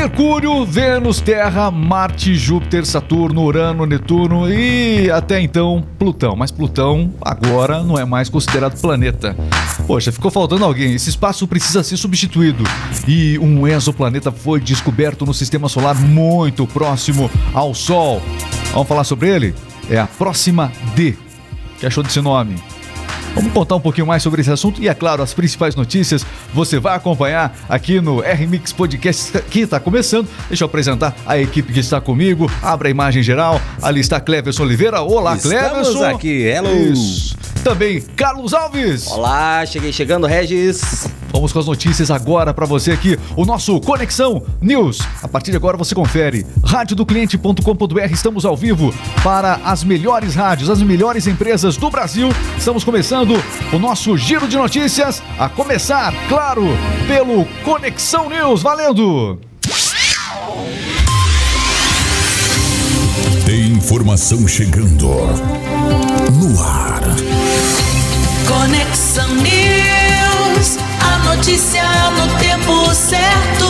Mercúrio, Vênus, Terra, Marte, Júpiter, Saturno, Urano, Netuno e até então Plutão. Mas Plutão agora não é mais considerado planeta. Poxa, ficou faltando alguém. Esse espaço precisa ser substituído. E um exoplaneta foi descoberto no sistema solar muito próximo ao Sol. Vamos falar sobre ele? É a próxima D. que achou desse nome? Vamos contar um pouquinho mais sobre esse assunto e, é claro, as principais notícias você vai acompanhar aqui no R-Mix Podcast que está começando. Deixa eu apresentar a equipe que está comigo. Abra a imagem geral. Ali está Cleverson Oliveira. Olá, Estamos Cleverson. aqui, hello. Isso. Também Carlos Alves. Olá, cheguei chegando, Regis. Vamos com as notícias agora para você aqui. O nosso Conexão News. A partir de agora você confere. Radiodocliente.com.br. Estamos ao vivo para as melhores rádios, as melhores empresas do Brasil. Estamos começando o nosso giro de notícias. A começar, claro, pelo Conexão News. Valendo! Tem informação chegando no ar. Conexão News, notícia no tempo certo.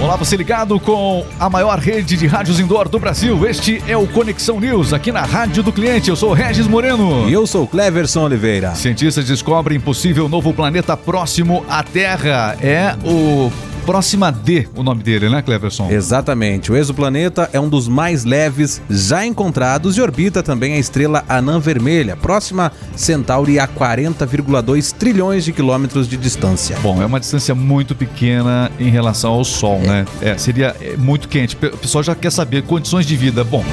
Olá, você ligado com a maior rede de rádios indoor do Brasil. Este é o Conexão News, aqui na Rádio do Cliente. Eu sou Regis Moreno. E eu sou Cleverson Oliveira. Cientistas descobrem possível novo planeta próximo à Terra. É o Próxima D, o nome dele, né, Cleverson? Exatamente. O exoplaneta é um dos mais leves já encontrados e orbita também a estrela Anã Vermelha, próxima Centauri a 40,2 trilhões de quilômetros de distância. Bom, é uma distância muito pequena em relação ao Sol, né? É, seria é, muito quente. O pessoal já quer saber condições de vida. Bom,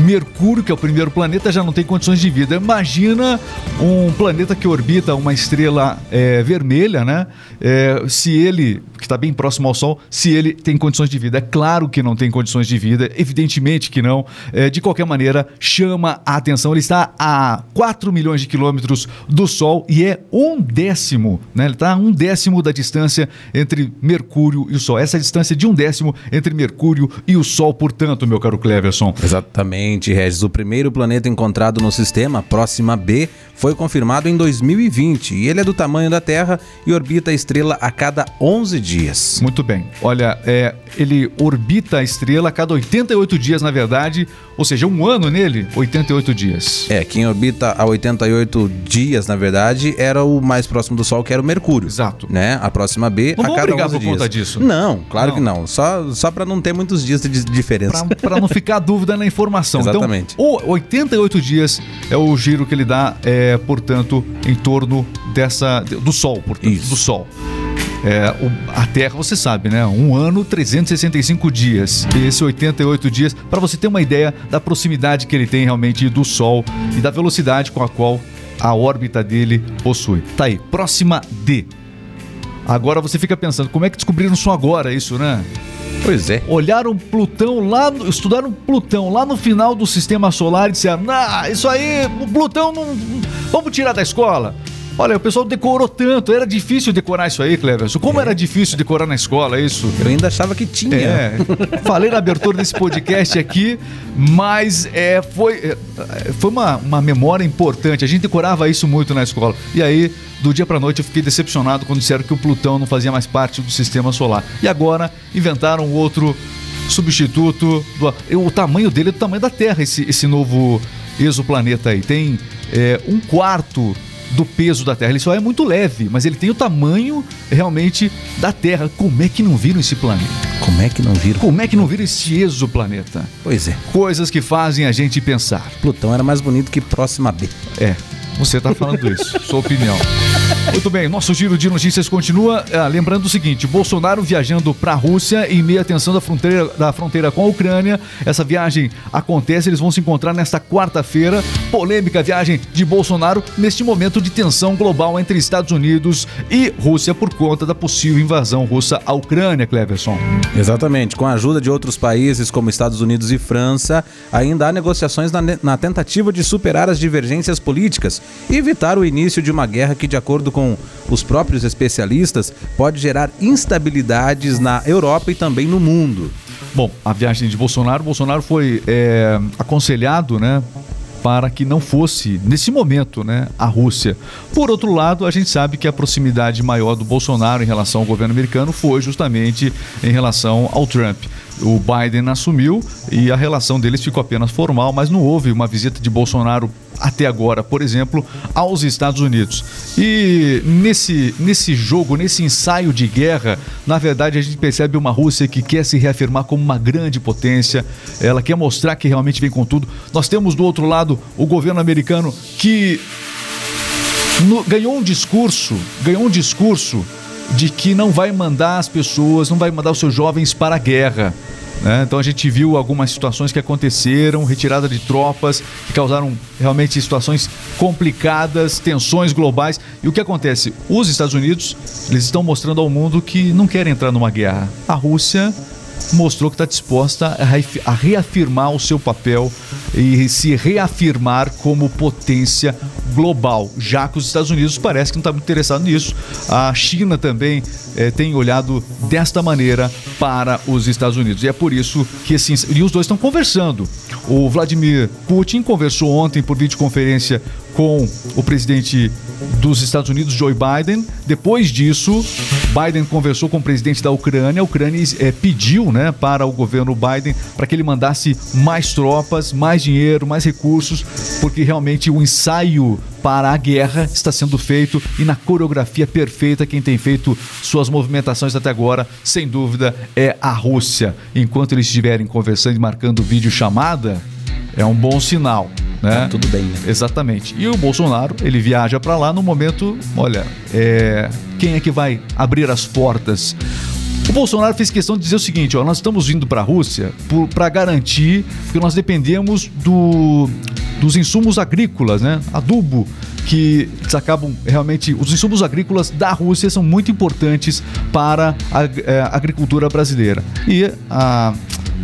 Mercúrio, que é o primeiro planeta, já não tem condições de vida. Imagina um planeta que orbita uma estrela é, vermelha, né? É, se ele, que está bem próximo ao Sol, se ele tem condições de vida. É claro que não tem condições de vida, evidentemente que não. É, de qualquer maneira, chama a atenção. Ele está a 4 milhões de quilômetros do Sol e é um décimo, né? Ele está a um décimo da distância entre Mercúrio e o Sol. Essa é distância de um décimo entre Mercúrio e o Sol, portanto, meu caro Cleverson. Exatamente, Regis. O primeiro planeta encontrado no sistema, Próxima B, foi confirmado em 2020 e ele é do tamanho da Terra e orbita a estrela a cada 11 dias. Muito bem. Olha, é, ele orbita a estrela a cada 88 dias, na verdade, ou seja, um ano nele, 88 dias. É, quem orbita a 88 dias, na verdade, era o mais próximo do Sol, que era o Mercúrio. Exato. Né? A próxima B Não a cada brigar 11 por dias. conta disso. Não, claro Não. que não. Só, só para não ter muitos dias de diferença. Para não ficar dúvida na informação. Exatamente. Então, o 88 dias é o giro que ele dá, é, portanto, em torno dessa do Sol, portanto, Isso. do Sol. É, a Terra, você sabe, né? Um ano, 365 dias. E esse 88 dias, para você ter uma ideia da proximidade que ele tem realmente do Sol e da velocidade com a qual a órbita dele possui. Tá aí, próxima D. Agora você fica pensando, como é que descobriram só agora isso, né? Pois é. olharam Plutão lá, estudaram Plutão lá no final do sistema solar e disseram: "Ah, isso aí, o Plutão não vamos tirar da escola". Olha, o pessoal decorou tanto, era difícil decorar isso aí, Cleverson. Como era difícil decorar na escola isso? Eu ainda achava que tinha. É, falei na abertura desse podcast aqui, mas é, foi, é, foi uma, uma memória importante. A gente decorava isso muito na escola. E aí, do dia pra noite, eu fiquei decepcionado quando disseram que o Plutão não fazia mais parte do sistema solar. E agora inventaram outro substituto. Do, o tamanho dele é do tamanho da Terra, esse, esse novo exoplaneta aí. Tem é, um quarto do peso da Terra. Ele só é muito leve, mas ele tem o tamanho realmente da Terra. Como é que não viram esse planeta? Como é que não viram? Como é que não vira esse exoplaneta? Pois é. Coisas que fazem a gente pensar. Plutão era mais bonito que Próxima B. É, você tá falando isso, sua opinião. Muito bem, nosso giro de notícias continua. Ah, lembrando o seguinte: Bolsonaro viajando para a Rússia em meio à tensão da fronteira, da fronteira com a Ucrânia. Essa viagem acontece, eles vão se encontrar nesta quarta-feira. Polêmica viagem de Bolsonaro neste momento de tensão global entre Estados Unidos e Rússia por conta da possível invasão russa à Ucrânia, Cleverson. Exatamente. Com a ajuda de outros países como Estados Unidos e França, ainda há negociações na, na tentativa de superar as divergências políticas e evitar o início de uma guerra que, de acordo com os próprios especialistas, pode gerar instabilidades na Europa e também no mundo. Bom, a viagem de Bolsonaro, Bolsonaro foi é, aconselhado, né, para que não fosse, nesse momento, né, a Rússia. Por outro lado, a gente sabe que a proximidade maior do Bolsonaro em relação ao governo americano foi justamente em relação ao Trump. O Biden assumiu e a relação deles ficou apenas formal, mas não houve uma visita de Bolsonaro até agora, por exemplo, aos Estados Unidos. E nesse, nesse jogo, nesse ensaio de guerra, na verdade a gente percebe uma Rússia que quer se reafirmar como uma grande potência, ela quer mostrar que realmente vem com tudo. Nós temos do outro lado o governo americano que no, ganhou um discurso, ganhou um discurso de que não vai mandar as pessoas, não vai mandar os seus jovens para a guerra. Né? Então a gente viu algumas situações que aconteceram, retirada de tropas, que causaram realmente situações complicadas, tensões globais. E o que acontece? Os Estados Unidos eles estão mostrando ao mundo que não querem entrar numa guerra. A Rússia mostrou que está disposta a reafirmar o seu papel e se reafirmar como potência global, já que os Estados Unidos parece que não está muito interessado nisso. A China também eh, tem olhado desta maneira para os Estados Unidos. E é por isso que assim, e os dois estão conversando. O Vladimir Putin conversou ontem por videoconferência com o presidente dos Estados Unidos, Joe Biden. Depois disso, Biden conversou com o presidente da Ucrânia. A Ucrânia é, pediu né, para o governo Biden para que ele mandasse mais tropas, mais dinheiro, mais recursos, porque realmente o ensaio para a guerra está sendo feito e na coreografia perfeita quem tem feito suas movimentações até agora, sem dúvida, é a Rússia. Enquanto eles estiverem conversando e marcando vídeo chamada, é um bom sinal. Né? Tá tudo bem, né? Exatamente. E o Bolsonaro, ele viaja para lá no momento, olha, é, quem é que vai abrir as portas? O Bolsonaro fez questão de dizer o seguinte: ó, nós estamos vindo para a Rússia para garantir que nós dependemos do, dos insumos agrícolas, né? Adubo, que acabam realmente. Os insumos agrícolas da Rússia são muito importantes para a, é, a agricultura brasileira. E a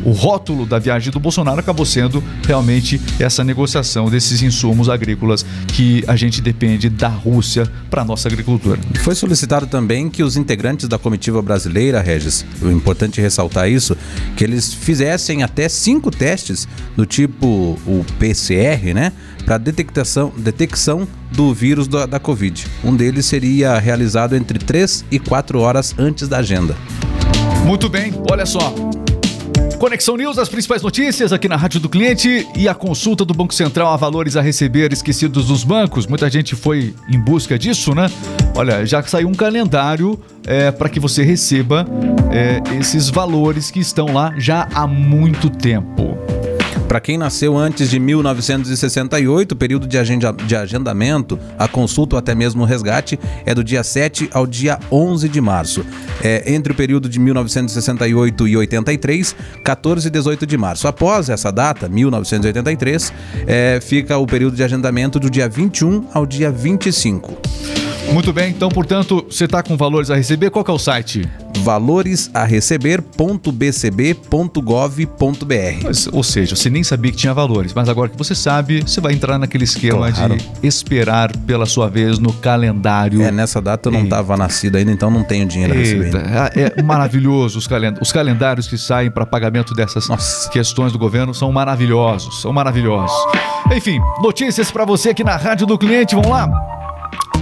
o rótulo da viagem do Bolsonaro acabou sendo realmente essa negociação desses insumos agrícolas que a gente depende da Rússia para nossa agricultura. Foi solicitado também que os integrantes da comitiva brasileira, Regis, o importante ressaltar isso, que eles fizessem até cinco testes do tipo o PCR, né? Para detectação, detecção do vírus da, da Covid. Um deles seria realizado entre 3 e 4 horas antes da agenda. Muito bem, olha só. Conexão News, as principais notícias aqui na Rádio do Cliente e a consulta do Banco Central a valores a receber esquecidos dos bancos. Muita gente foi em busca disso, né? Olha, já saiu um calendário é, para que você receba é, esses valores que estão lá já há muito tempo. Para quem nasceu antes de 1968, o período de, agenda, de agendamento, a consulta ou até mesmo o resgate é do dia 7 ao dia 11 de março. É, entre o período de 1968 e 83, 14 e 18 de março. Após essa data, 1983, é, fica o período de agendamento do dia 21 ao dia 25. Muito bem, então, portanto, você está com valores a receber, qual é o site? valoresareceber.bcb.gov.br. Ou seja, você nem sabia que tinha valores, mas agora que você sabe, você vai entrar naquele esquema claro. de esperar pela sua vez no calendário. É, nessa data eu não estava nascido ainda, então não tenho dinheiro Eita, a receber. É, é maravilhoso os, calend os calendários que saem para pagamento dessas Nossa. questões do governo são maravilhosos, são maravilhosos. Enfim, notícias para você aqui na Rádio do Cliente, vamos lá?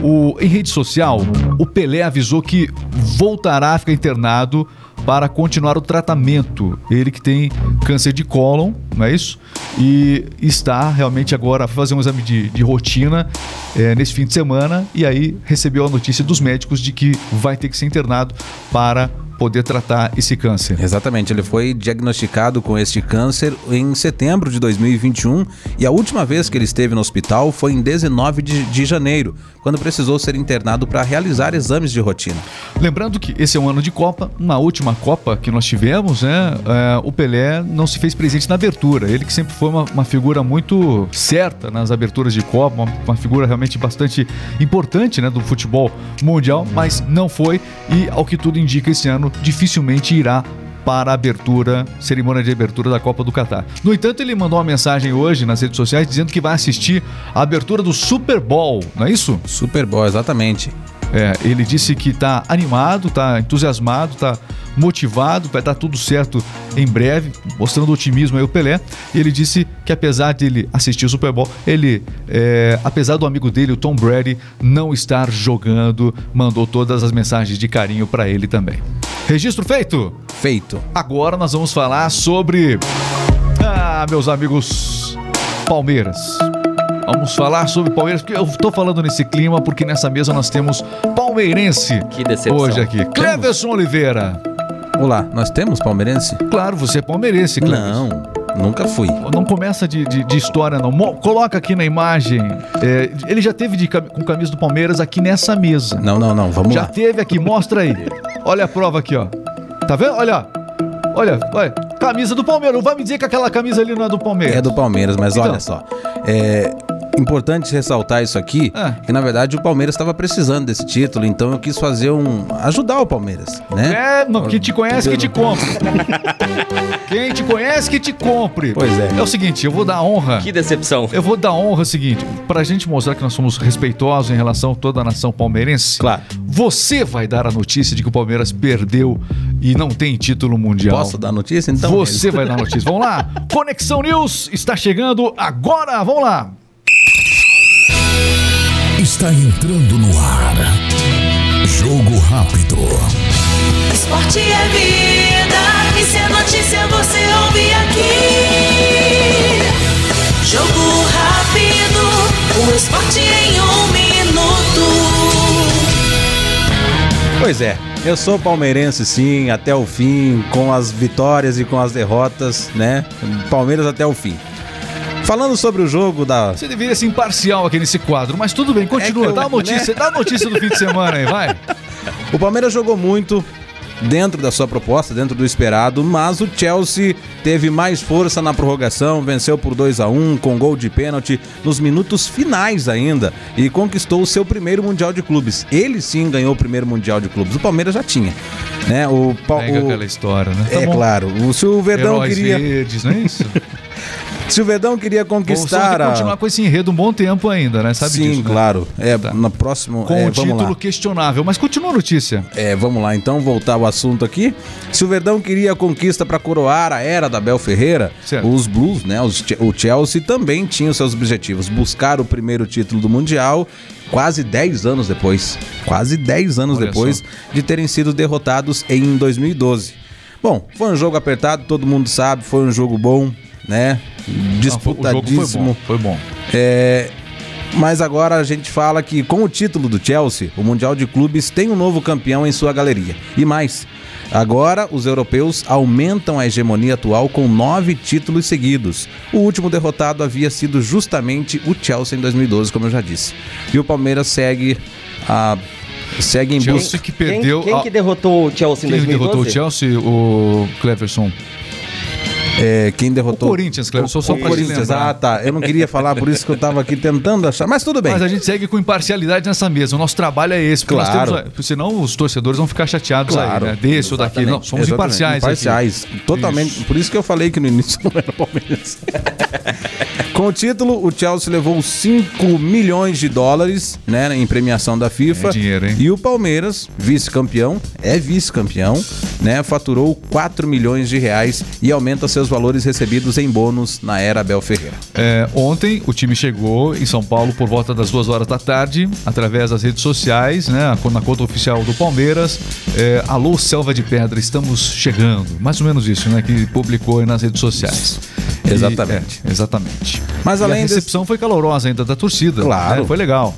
O, em rede social, o Pelé avisou que voltará a ficar internado para continuar o tratamento. Ele que tem câncer de cólon, não é isso? E está realmente agora fazer um exame de, de rotina é, nesse fim de semana e aí recebeu a notícia dos médicos de que vai ter que ser internado para poder tratar esse câncer. Exatamente, ele foi diagnosticado com este câncer em setembro de 2021 e a última vez que ele esteve no hospital foi em 19 de, de janeiro, quando precisou ser internado para realizar exames de rotina. Lembrando que esse é um ano de Copa, uma última Copa que nós tivemos, né? É, o Pelé não se fez presente na abertura, ele que sempre foi uma, uma figura muito certa nas aberturas de Copa, uma, uma figura realmente bastante importante né, do futebol mundial, mas não foi e ao que tudo indica esse ano dificilmente irá para a abertura, cerimônia de abertura da Copa do Catar. No entanto, ele mandou uma mensagem hoje nas redes sociais dizendo que vai assistir a abertura do Super Bowl, não é isso? Super Bowl, exatamente. É, ele disse que está animado, está entusiasmado, está motivado, vai dar tudo certo em breve, mostrando otimismo aí o Pelé. E ele disse que apesar dele assistir o Super Bowl, ele, é, apesar do amigo dele, o Tom Brady, não estar jogando, mandou todas as mensagens de carinho para ele também. Registro feito? Feito. Agora nós vamos falar sobre. Ah, meus amigos, Palmeiras. Vamos falar sobre Palmeiras, porque eu tô falando nesse clima, porque nessa mesa nós temos palmeirense Que decepção. hoje aqui. Cleverson Oliveira. Olá, nós temos palmeirense? Claro, você é palmeirense, Cleverson. Não, nunca fui. Não começa de, de- de história, não. Mo- coloca aqui na imagem. é, ele já teve de com camisa do Palmeiras aqui nessa mesa. Não, não, não, vamos Já lá. teve aqui, mostra aí. Olha a prova aqui, ó. Tá vendo? Olha. Olha, olha. Camisa do Palmeiras. Não vai me dizer que aquela camisa ali não é do Palmeiras. É do Palmeiras, mas Então. olha só. É importante ressaltar isso aqui, Ah. que na verdade o Palmeiras estava precisando desse título, então eu quis fazer um ajudar o Palmeiras, né? É, não, quem te conhece que te compre. quem te conhece que te compre. Pois é. É o seguinte, eu vou dar honra. Que decepção. Eu vou dar honra o seguinte, pra gente mostrar que nós somos respeitosos em relação a toda a nação palmeirense. Claro. Você vai dar a notícia de que o Palmeiras perdeu e não tem título mundial. Posso dar notícia então? Você vai dar a notícia. Vamos lá. Conexão News está chegando agora. Vamos lá. Está entrando no ar. Jogo rápido. Esporte é vida, e se é notícia você ouve aqui. Jogo rápido, o esporte em um minuto. Pois é, eu sou palmeirense sim, até o fim, com as vitórias e com as derrotas, né? Palmeiras até o fim. Falando sobre o jogo da. Você deveria ser imparcial aqui nesse quadro, mas tudo bem, continua. É eu- dá a notícia, dá a notícia do fim de semana aí, vai. O Palmeiras jogou muito dentro da sua proposta, dentro do esperado, mas o Chelsea teve mais força na prorrogação, venceu por 2 a 1 com gol de pênalti nos minutos finais ainda e conquistou o seu primeiro Mundial de Clubes. Ele sim ganhou o primeiro Mundial de Clubes. O Palmeiras já tinha, né? O, Pega o- aquela história, né? Tá é bom. claro. O, se o Verdão Heróis queria, verdes, não é isso? se o Verdão queria conquistar a continuar com esse enredo um bom tempo ainda, né? Sabe Sim, disso, né? claro. É, Tá. no próximo, Com é, o vamos título lá. questionável, mas continua a notícia. É, vamos lá então, voltar ao assunto aqui. Se o Verdão queria a conquista para coroar a era da Bel Ferreira, Certo. os Blues, né, os o Chelsea também tinham seus objetivos, buscar o primeiro título do Mundial quase 10 anos depois, quase 10 anos Olha depois só. de terem sido derrotados em 2012. Bom, foi um jogo apertado, todo mundo sabe, foi um jogo bom, né? Não, foi- o jogo foi Disputadíssimo. bom, foi bom. É, mas agora a gente fala que com o título do Chelsea, o Mundial de Clubes tem um novo campeão em sua galeria. E mais, agora os europeus aumentam a hegemonia atual com nove títulos seguidos. O último derrotado havia sido justamente o Chelsea em 2012, como eu já disse. E o Palmeiras segue a segue em Chelsea busca. que Quem, perdeu... quem a- que derrotou o Chelsea em Quem 2012? derrotou o Chelsea? O Cleverson. É, quem O derrotou Corinthians, Cleverson, só o Corinthians. Ah, tá. Eu não queria falar, por isso que eu tava aqui tentando achar. Mas tudo bem. Mas a gente segue com imparcialidade nessa mesa. O nosso trabalho é esse. Claro. temos, senão os torcedores vão ficar chateados Claro. aí, né? Desse ou daquele. Não, somos Exatamente. imparciais. aqui. Imparciais. Totalmente. Por isso que eu falei que no início não era Palmeiras. Com o título, o Chelsea levou 5 milhões de dólares né, em premiação da FIFA. É dinheiro, hein? E o Palmeiras, vice-campeão, é vice-campeão, né, faturou 4 milhões de reais e aumenta seus valores recebidos em bônus na era Abel Ferreira. É, ontem o time chegou em São Paulo por volta das duas horas da tarde, através das redes sociais, né? Na conta oficial do Palmeiras. É, Alô, Selva de Pedra, estamos chegando. Mais ou menos isso, né? Que publicou aí nas redes sociais. E- Exatamente. é, exatamente. Mas E além a desse- recepção foi calorosa ainda da torcida. Claro. né? Foi legal.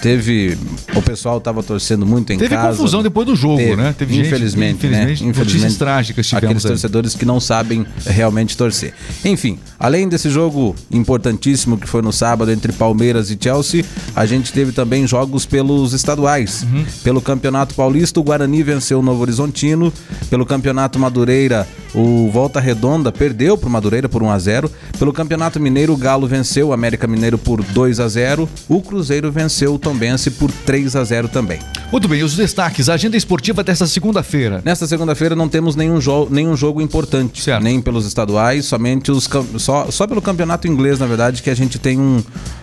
Teve. O pessoal tava torcendo muito em Teve casa. confusão depois do jogo, Teve, né? Teve gente- infelizmente, infelizmente, né? notícias trágicas Aqueles aí. torcedores que não sabem realmente torcer. Enfim, além desse jogo importantíssimo que foi no sábado entre Palmeiras e Chelsea, a gente teve também jogos pelos estaduais. Uhum. Pelo Campeonato Paulista, o Guarani venceu o Novo Horizontino. Pelo Campeonato Madureira, o Volta Redonda perdeu pro Madureira por 1 a 0. Pelo Campeonato Mineiro, o Galo venceu o América Mineiro por 2 a 0. O Cruzeiro venceu o Tombense por 3 a 0 também. Muito bem, os destaques. A agenda esportiva desta segunda-feira. Nesta segunda-feira não temos nenhum, jo nenhum jogo importante, Certo. nem pelos estaduais, somente os só, só pelo campeonato inglês, na verdade, que a gente tem um,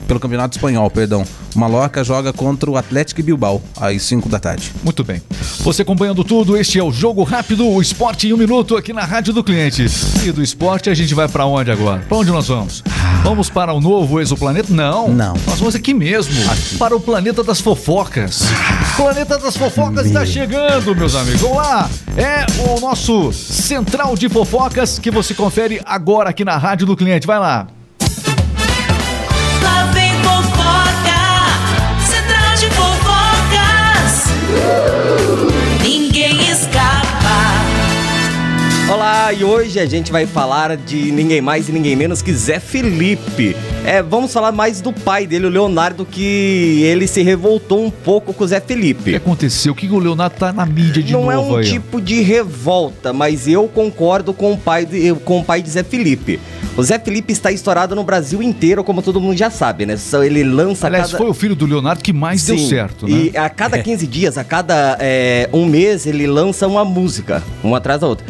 pelo Campeonato Espanhol, perdão. O Mallorca joga contra o Atlético Bilbao, às 5 da tarde. Muito bem. Você acompanhando tudo, este é o Jogo Rápido, o esporte em um minuto aqui na Rádio do Cliente. E do esporte a gente vai para onde agora? Para onde nós vamos? Vamos para o novo exoplaneta? Não. Não. Nós vamos aqui mesmo, para o planeta das fofocas. Planeta das fofocas está chegando, meus amigos. Vamos lá. É o nosso central de fofocas que você confere agora aqui na Rádio do Cliente. Vai. Lá E hoje a gente vai falar de ninguém mais e ninguém menos que Zé Felipe. É, vamos falar mais do pai dele, o Leonardo, que ele se revoltou um pouco com o Zé O que Felipe. aconteceu? O que o Leonardo tá na mídia de Não é novo um aí? tipo de revolta, mas eu concordo com o pai de, com o pai de Zé Felipe. O Zé Felipe está estourado no Brasil inteiro, como todo mundo já sabe, né? Ele lança Aliás, cada... foi o filho do Leonardo que mais deu Sim, certo, né? E a cada 15 dias, a cada é, um mês, ele lança uma música, uma atrás da outra.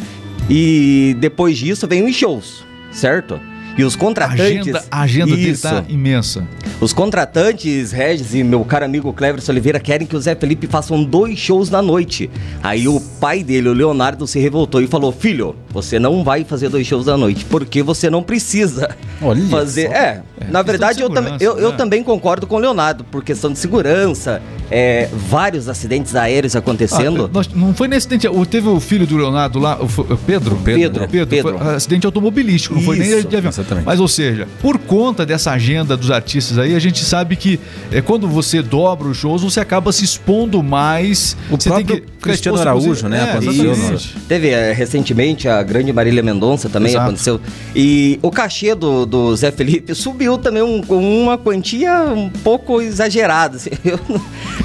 E depois disso vem os shows, certo? E os contratantes. agenda, a agenda dele Isso. tá imensa. Os contratantes, Regis e meu caro amigo Cleverson Oliveira, querem que o Zé Felipe façam dois shows na noite. Aí o pai dele, o Leonardo, se revoltou e falou: Filho, você não vai fazer dois shows na noite, porque você não precisa Olha fazer. É, É, na verdade, de eu, tam- eu, eu né? também concordo com o Leonardo, por questão de segurança, é, vários acidentes aéreos acontecendo. Ah, nós- não foi nesse acidente. Teve o filho do Leonardo lá, o, Pedro? Pedro, Pedro. Pedro. Foi acidente automobilístico, não foi nem Isso, de avião. Exatamente. Mas, ou seja, por conta dessa agenda dos artistas aí, a gente sabe que é, quando você dobra os shows, você acaba se expondo mais. O você próprio ficar Cristiano exposto, Araújo, né, É, aconteceu exatamente. Teve é, recentemente a grande Marília Mendonça também Exato. aconteceu. E o cachê do, do Zé Felipe subiu também um- com uma quantia um pouco exagerada. assim. Eu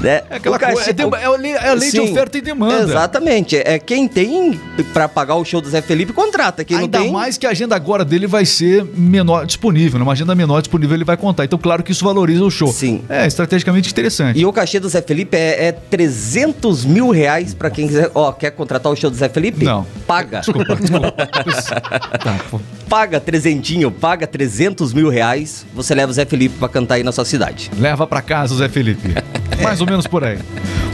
né? É aquela cachê- coisa, é, é a lei, é lei de Sim, oferta e demanda. Exatamente. É quem tem pra pagar o show do Zé Felipe contrata. Quem Ainda não tem. mais que a agenda agora dele vai ser menor disponível, né? uma agenda menor disponível ele vai contar. Então, claro que isso valoriza o show. Sim. É estrategicamente interessante. E o cachê do Zé Felipe é, é 300 mil reais pra quem quiser. Ó, quer contratar o show do Zé Felipe? Não. Paga. Desculpa, desculpa. tá, pô. Paga trezentinho, paga 300 mil reais. Você leva o Zé Felipe pra cantar aí na sua cidade. Leva pra casa, Zé Felipe. Mais ou menos por aí.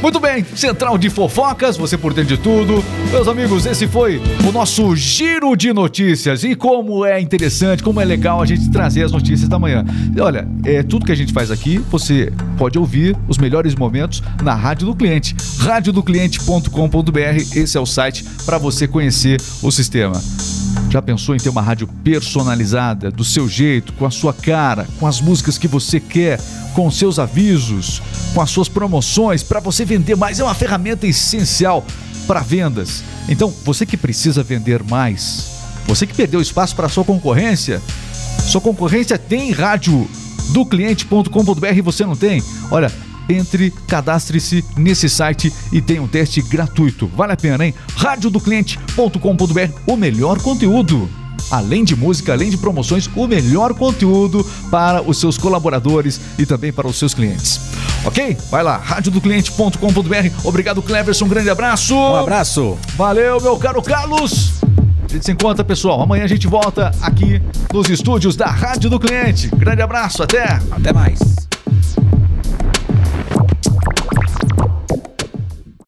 Muito bem, Central de Fofocas, você por dentro de tudo. Meus amigos, esse foi o nosso giro de notícias. E como é interessante, como é legal a gente trazer as notícias da manhã. Olha, é tudo que a gente faz aqui, você pode ouvir os melhores momentos na Rádio do Cliente. radiodocliente.com.br, esse é o site para você conhecer o sistema. Já pensou em ter uma rádio personalizada, do seu jeito, com a sua cara, com as músicas que você quer, com os seus avisos, com as suas promoções, para você vender mais? É uma ferramenta essencial para vendas. Então, você que precisa vender mais, você que perdeu espaço para sua concorrência, sua concorrência tem rádio do cliente.com.br e você não tem? Olha, entre, cadastre-se nesse site e tenha um teste gratuito. Vale a pena, hein? radiodocliente.com.br, o melhor conteúdo. Além de música, além de promoções, o melhor conteúdo para os seus colaboradores e também para os seus clientes. Ok? Vai lá, radiodocliente.com.br. Obrigado, Cleverson. Um grande abraço. Um abraço. Valeu, meu caro Carlos. A gente se encontra, pessoal. Amanhã a gente volta aqui nos estúdios da Rádio do Cliente. Grande abraço, até! Até mais.